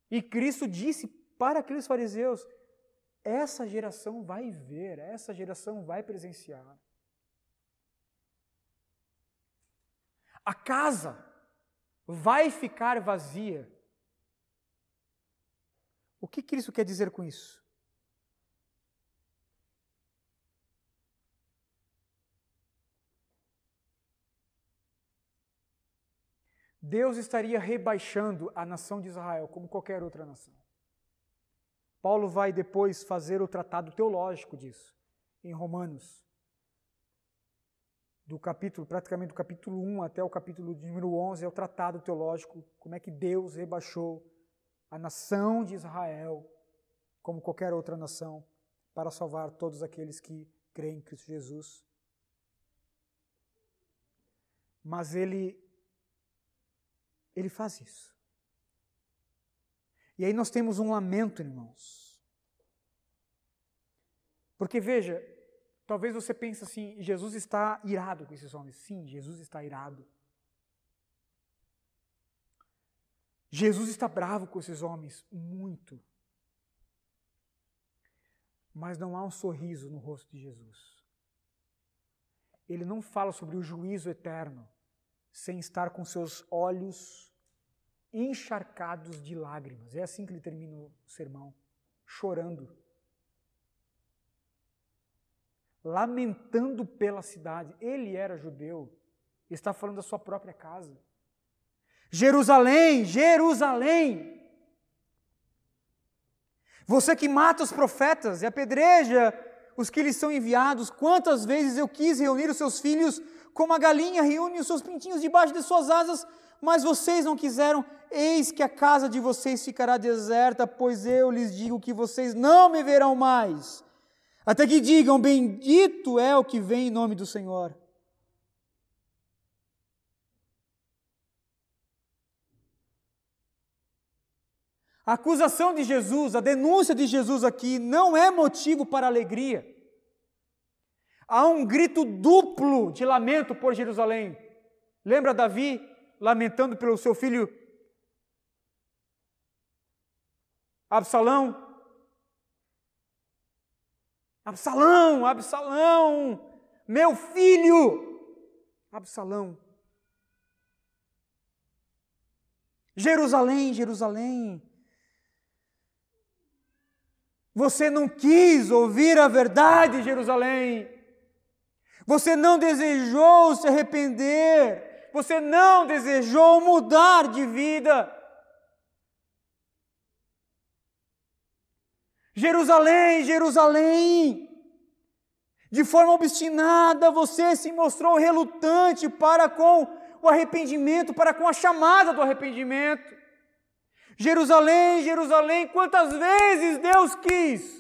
E Cristo disse para aqueles fariseus, essa geração vai ver, essa geração vai presenciar. A casa vai ficar vazia O que Cristo quer dizer com isso? Deus estaria rebaixando a nação de Israel como qualquer outra nação. Paulo vai depois fazer o tratado teológico disso, em Romanos. Do capítulo, praticamente do capítulo 1 até o capítulo número 11, é o tratado teológico, como é que Deus rebaixou a nação de Israel, como qualquer outra nação, para salvar todos aqueles que creem em Cristo Jesus. Mas ele ele faz isso. E aí nós temos um lamento, irmãos. Porque veja, talvez você pense assim, Jesus está irado com esses homens. Sim, Jesus está irado. Jesus está bravo com esses homens, muito. Mas não há um sorriso no rosto de Jesus. Ele não fala sobre o juízo eterno sem estar com seus olhos encharcados de lágrimas. É assim que ele termina o sermão, chorando. Lamentando pela cidade. Ele era judeu, está falando da sua própria casa. Jerusalém, Jerusalém! Você que mata os profetas e apedreja os que lhes são enviados, quantas vezes eu quis reunir os seus filhos como a galinha reúne os seus pintinhos debaixo de suas asas, mas vocês não quiseram, eis que a casa de vocês ficará deserta, pois eu lhes digo que vocês não me verão mais, até que digam: Bendito é o que vem em nome do Senhor. A acusação de Jesus, a denúncia de Jesus aqui, não é motivo para alegria. Há um grito duplo de lamento por Jerusalém. Lembra Davi? Lamentando pelo seu filho Absalão. Absalão, Absalão, meu filho, Absalão. Jerusalém, Jerusalém. Você não quis ouvir a verdade, Jerusalém. Você não desejou se arrepender você não desejou mudar de vida. Jerusalém, Jerusalém, de forma obstinada você se mostrou relutante para com o arrependimento, para com a chamada do arrependimento. Jerusalém, Jerusalém, quantas vezes Deus quis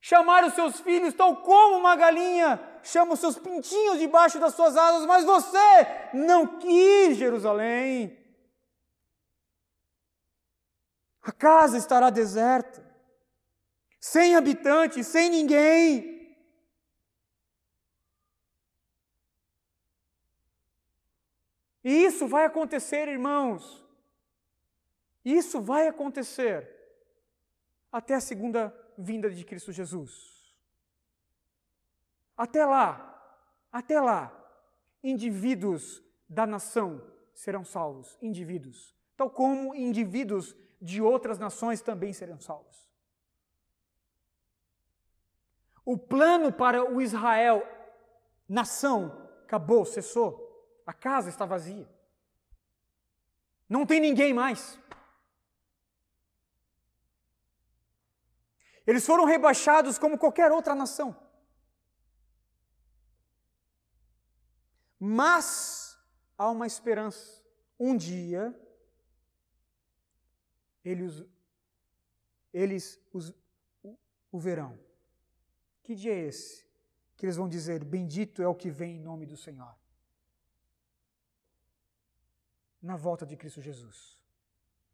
chamar os seus filhos, tal como uma galinha chama os seus pintinhos debaixo das suas asas, mas você não quis Jerusalém. A casa estará deserta, sem habitantes, sem ninguém. E isso vai acontecer, irmãos. Isso vai acontecer até a segunda vinda de Cristo Jesus. Até lá, até lá, indivíduos da nação serão salvos, indivíduos, tal como indivíduos de outras nações também serão salvos. O plano para o Israel, nação, acabou, cessou. A casa está vazia. Não tem ninguém mais. Eles foram rebaixados como qualquer outra nação. Mas há uma esperança. Um dia, eles, eles os, o, o verão. Que dia é esse? Que eles vão dizer: Bendito é o que vem em nome do Senhor. Na volta de Cristo Jesus,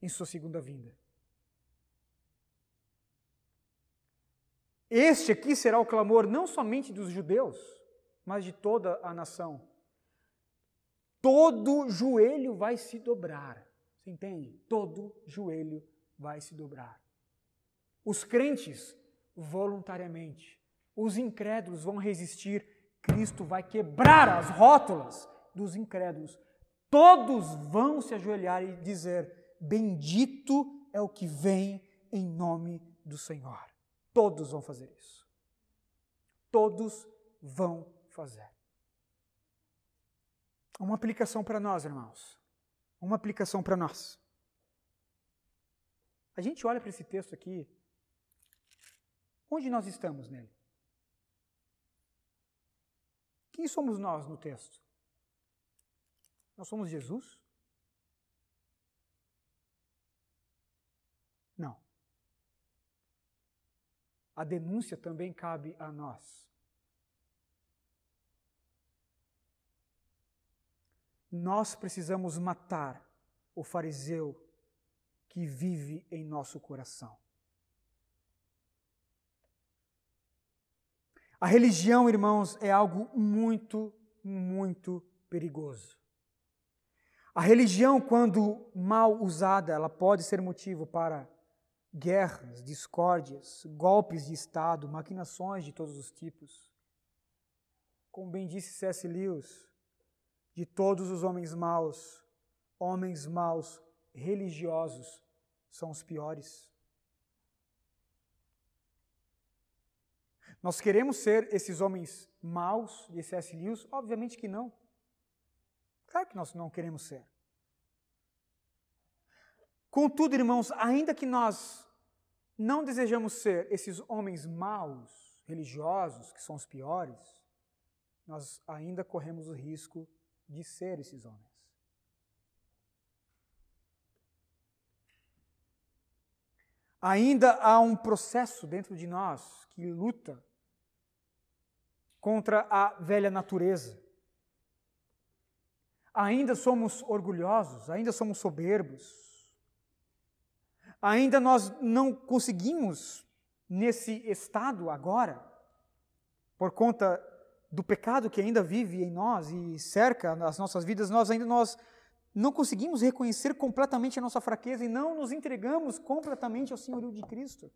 em sua segunda vinda. Este aqui será o clamor não somente dos judeus, mas de toda a nação todo joelho vai se dobrar. Você entende? Todo joelho vai se dobrar. Os crentes, voluntariamente. Os incrédulos vão resistir. Cristo vai quebrar as rótulas dos incrédulos. Todos vão se ajoelhar e dizer: Bendito é o que vem em nome do Senhor. Todos vão fazer isso. Todos vão fazer. Uma aplicação para nós, irmãos. Uma aplicação para nós. A gente olha para esse texto aqui. Onde nós estamos nele? Quem somos nós no texto? Nós somos Jesus? Não. A denúncia também cabe a nós. Nós precisamos matar o fariseu que vive em nosso coração. A religião, irmãos, é algo muito, muito perigoso. A religião, quando mal usada, ela pode ser motivo para guerras, discórdias, golpes de Estado, maquinações de todos os tipos. Como bem disse C.S. Lewis, de todos os homens maus, homens maus religiosos são os piores. Nós queremos ser esses homens maus de C.S. Lewis? Obviamente que não. Claro que nós não queremos ser. Contudo, irmãos, ainda que nós não desejamos ser esses homens maus, religiosos, que são os piores, nós ainda corremos o risco de ser esses homens. Ainda há um processo dentro de nós que luta contra a velha natureza. Ainda somos orgulhosos, ainda somos soberbos, ainda nós não conseguimos, nesse estado agora, por conta do pecado que ainda vive em nós e cerca as nossas vidas, nós ainda nós não conseguimos reconhecer completamente a nossa fraqueza e não nos entregamos completamente ao senhorio de Cristo.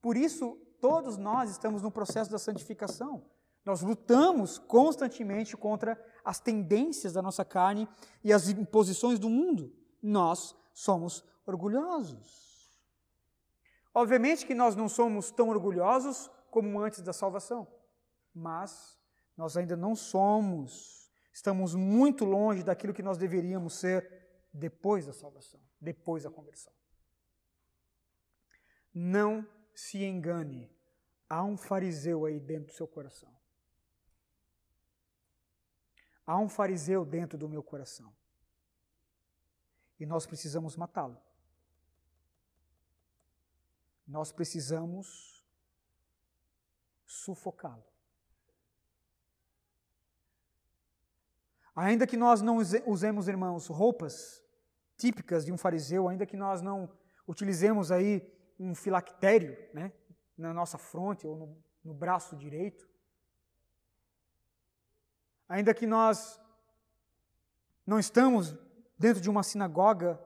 Por isso, todos nós estamos no processo da santificação. Nós lutamos constantemente contra as tendências da nossa carne e as imposições do mundo. Nós somos orgulhosos. Obviamente que nós não somos tão orgulhosos como antes da salvação, mas nós ainda não somos, estamos muito longe daquilo que nós deveríamos ser depois da salvação, depois da conversão. Não se engane, há um fariseu aí dentro do seu coração. Há um fariseu dentro do meu coração. E nós precisamos matá-lo nós precisamos sufocá-lo. Ainda que nós não usemos, irmãos, roupas típicas de um fariseu, ainda que nós não utilizemos aí um filactério né, na nossa fronte ou no, no braço direito, ainda que nós não estamos dentro de uma sinagoga,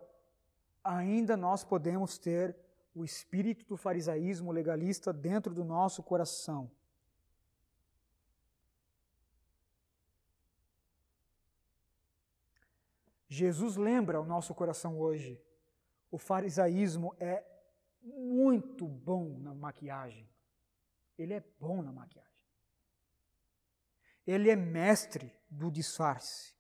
ainda nós podemos ter o espírito do farisaísmo legalista dentro do nosso coração. Jesus lembra ao nosso coração hoje: o farisaísmo é muito bom na maquiagem. Ele é bom na maquiagem. Ele é mestre do disfarce.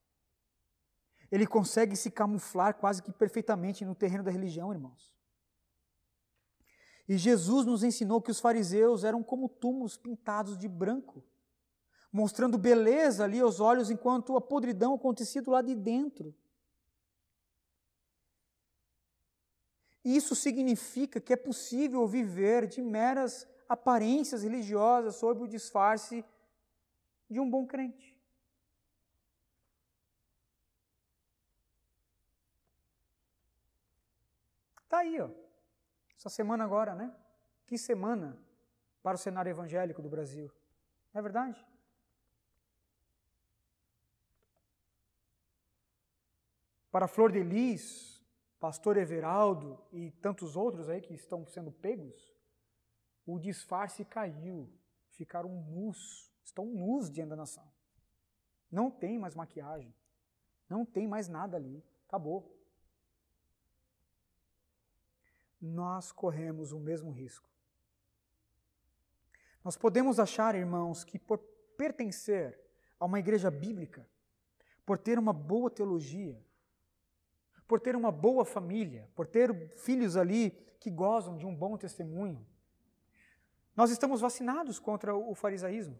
Ele consegue se camuflar quase que perfeitamente no terreno da religião, irmãos. E Jesus nos ensinou que os fariseus eram como túmulos pintados de branco, mostrando beleza ali aos olhos, enquanto a podridão acontecia do lado de dentro. Isso significa que é possível viver de meras aparências religiosas sob o disfarce de um bom crente. Está aí, ó. Essa semana agora, né? Que semana para o cenário evangélico do Brasil. Não é verdade? Para Flor de Lis, Pastor Everaldo e tantos outros aí que estão sendo pegos, o disfarce caiu, ficaram nus, estão nus diante da nação. Não tem mais maquiagem, não tem mais nada ali, acabou. nós corremos o mesmo risco. Nós podemos achar, irmãos, que por pertencer a uma igreja bíblica, por ter uma boa teologia, por ter uma boa família, por ter filhos ali que gozam de um bom testemunho, nós estamos vacinados contra o farisaísmo.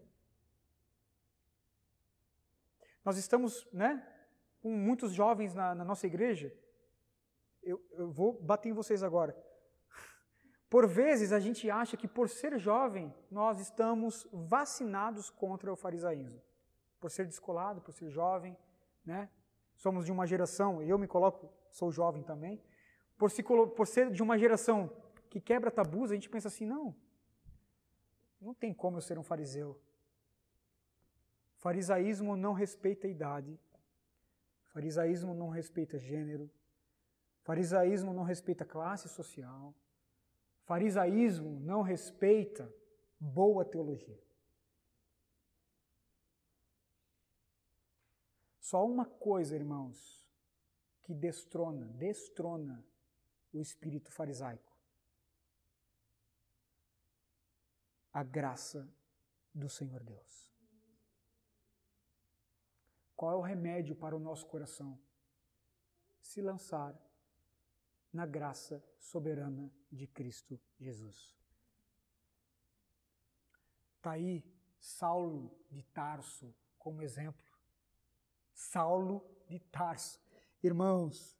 Nós estamos, né, com muitos jovens na, na nossa igreja. Eu, eu vou bater em vocês agora. Por vezes a gente acha que por ser jovem nós estamos vacinados contra o farisaísmo. Por ser descolado, por ser jovem, né? Somos de uma geração, eu me coloco, sou jovem também, por, se, por ser de uma geração que quebra tabus, a gente pensa assim, não, não tem como eu ser um fariseu. Farisaísmo não respeita idade. Farisaísmo não respeita gênero. Farisaísmo não respeita classe social. Farisaísmo não respeita boa teologia. Só uma coisa, irmãos, que destrona, destrona o espírito farisaico. A graça do Senhor Deus. Qual é o remédio para o nosso coração? Se lançar na graça soberana de Cristo Jesus. Está aí Saulo de Tarso como exemplo. Saulo de Tarso. Irmãos,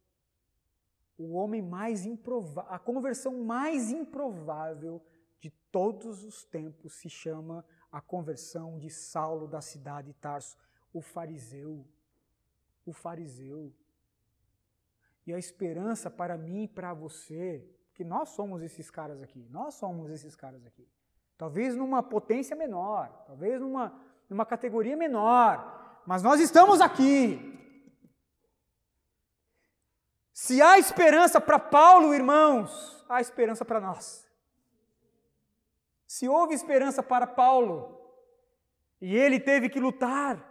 o homem mais improvável, a conversão mais improvável de todos os tempos se chama a conversão de Saulo da cidade de Tarso, o fariseu. O fariseu. E a esperança para mim e para você, que nós somos esses caras aqui, nós somos esses caras aqui. Talvez numa potência menor, talvez numa, numa categoria menor, mas nós estamos aqui. Se há esperança para Paulo, irmãos, há esperança para nós. Se houve esperança para Paulo, e ele teve que lutar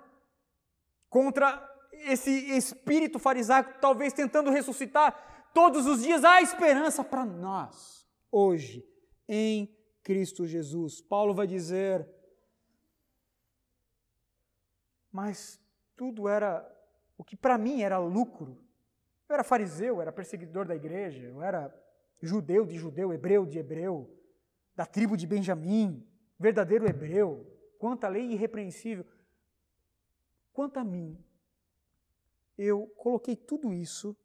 contra esse espírito farisaico, talvez tentando ressuscitar todos os dias, há esperança para nós, hoje, em Cristo Jesus. Paulo vai dizer, mas tudo era, o que para mim era lucro. Eu era fariseu, eu era perseguidor da igreja, eu era judeu de judeu, hebreu de hebreu, da tribo de Benjamim, verdadeiro hebreu, quanto à lei irrepreensível. Quanto a mim, eu coloquei tudo isso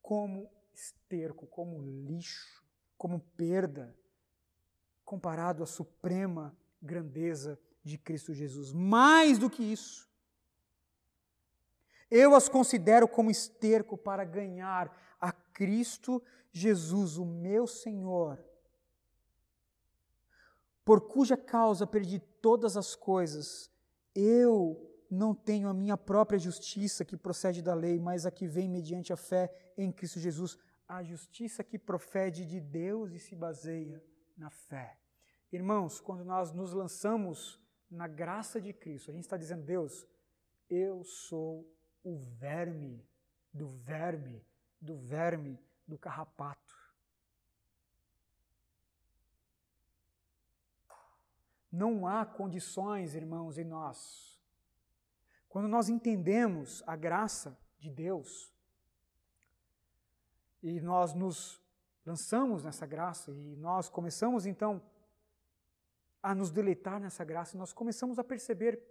como esterco, como lixo, como perda, comparado à suprema grandeza de Cristo Jesus. Mais do que isso, eu as considero como esterco para ganhar a Cristo Jesus, o meu Senhor, por cuja causa perdi todas as coisas. Eu não tenho a minha própria justiça que procede da lei, mas a que vem mediante a fé em Cristo Jesus, a justiça que procede de Deus e se baseia na fé. Irmãos, quando nós nos lançamos na graça de Cristo, a gente está dizendo, Deus, eu sou o verme do verme, do verme do carrapato. Não há condições, irmãos, em nós quando nós entendemos a graça de Deus e nós nos lançamos nessa graça e nós começamos então a nos deleitar nessa graça, nós começamos a perceber,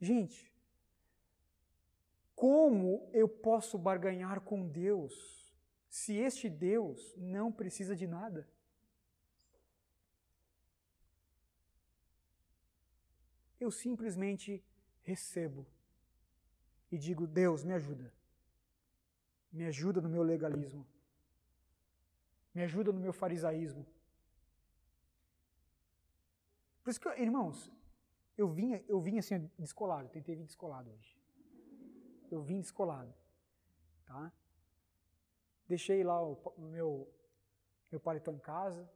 gente, como eu posso barganhar com Deus se este Deus não precisa de nada? Eu simplesmente recebo e digo: Deus, me ajuda. Me ajuda no meu legalismo. Me ajuda no meu farisaísmo. Por isso que, irmãos, eu vim, eu vim assim descolado, tentei vir descolado hoje. Eu vim descolado, tá? Deixei lá o, meu meu paletó em casa,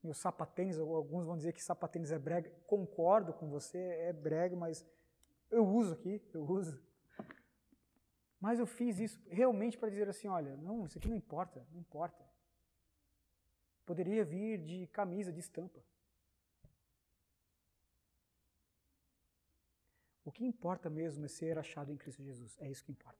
meu sapatênis, alguns vão dizer que sapatênis é brega. Concordo com você, é brega, mas eu uso aqui, eu uso. Mas eu fiz isso realmente para dizer assim: olha, não, isso aqui não importa, não importa. poderia vir de camisa de estampa. O que importa mesmo é ser achado em Cristo Jesus. É isso que importa.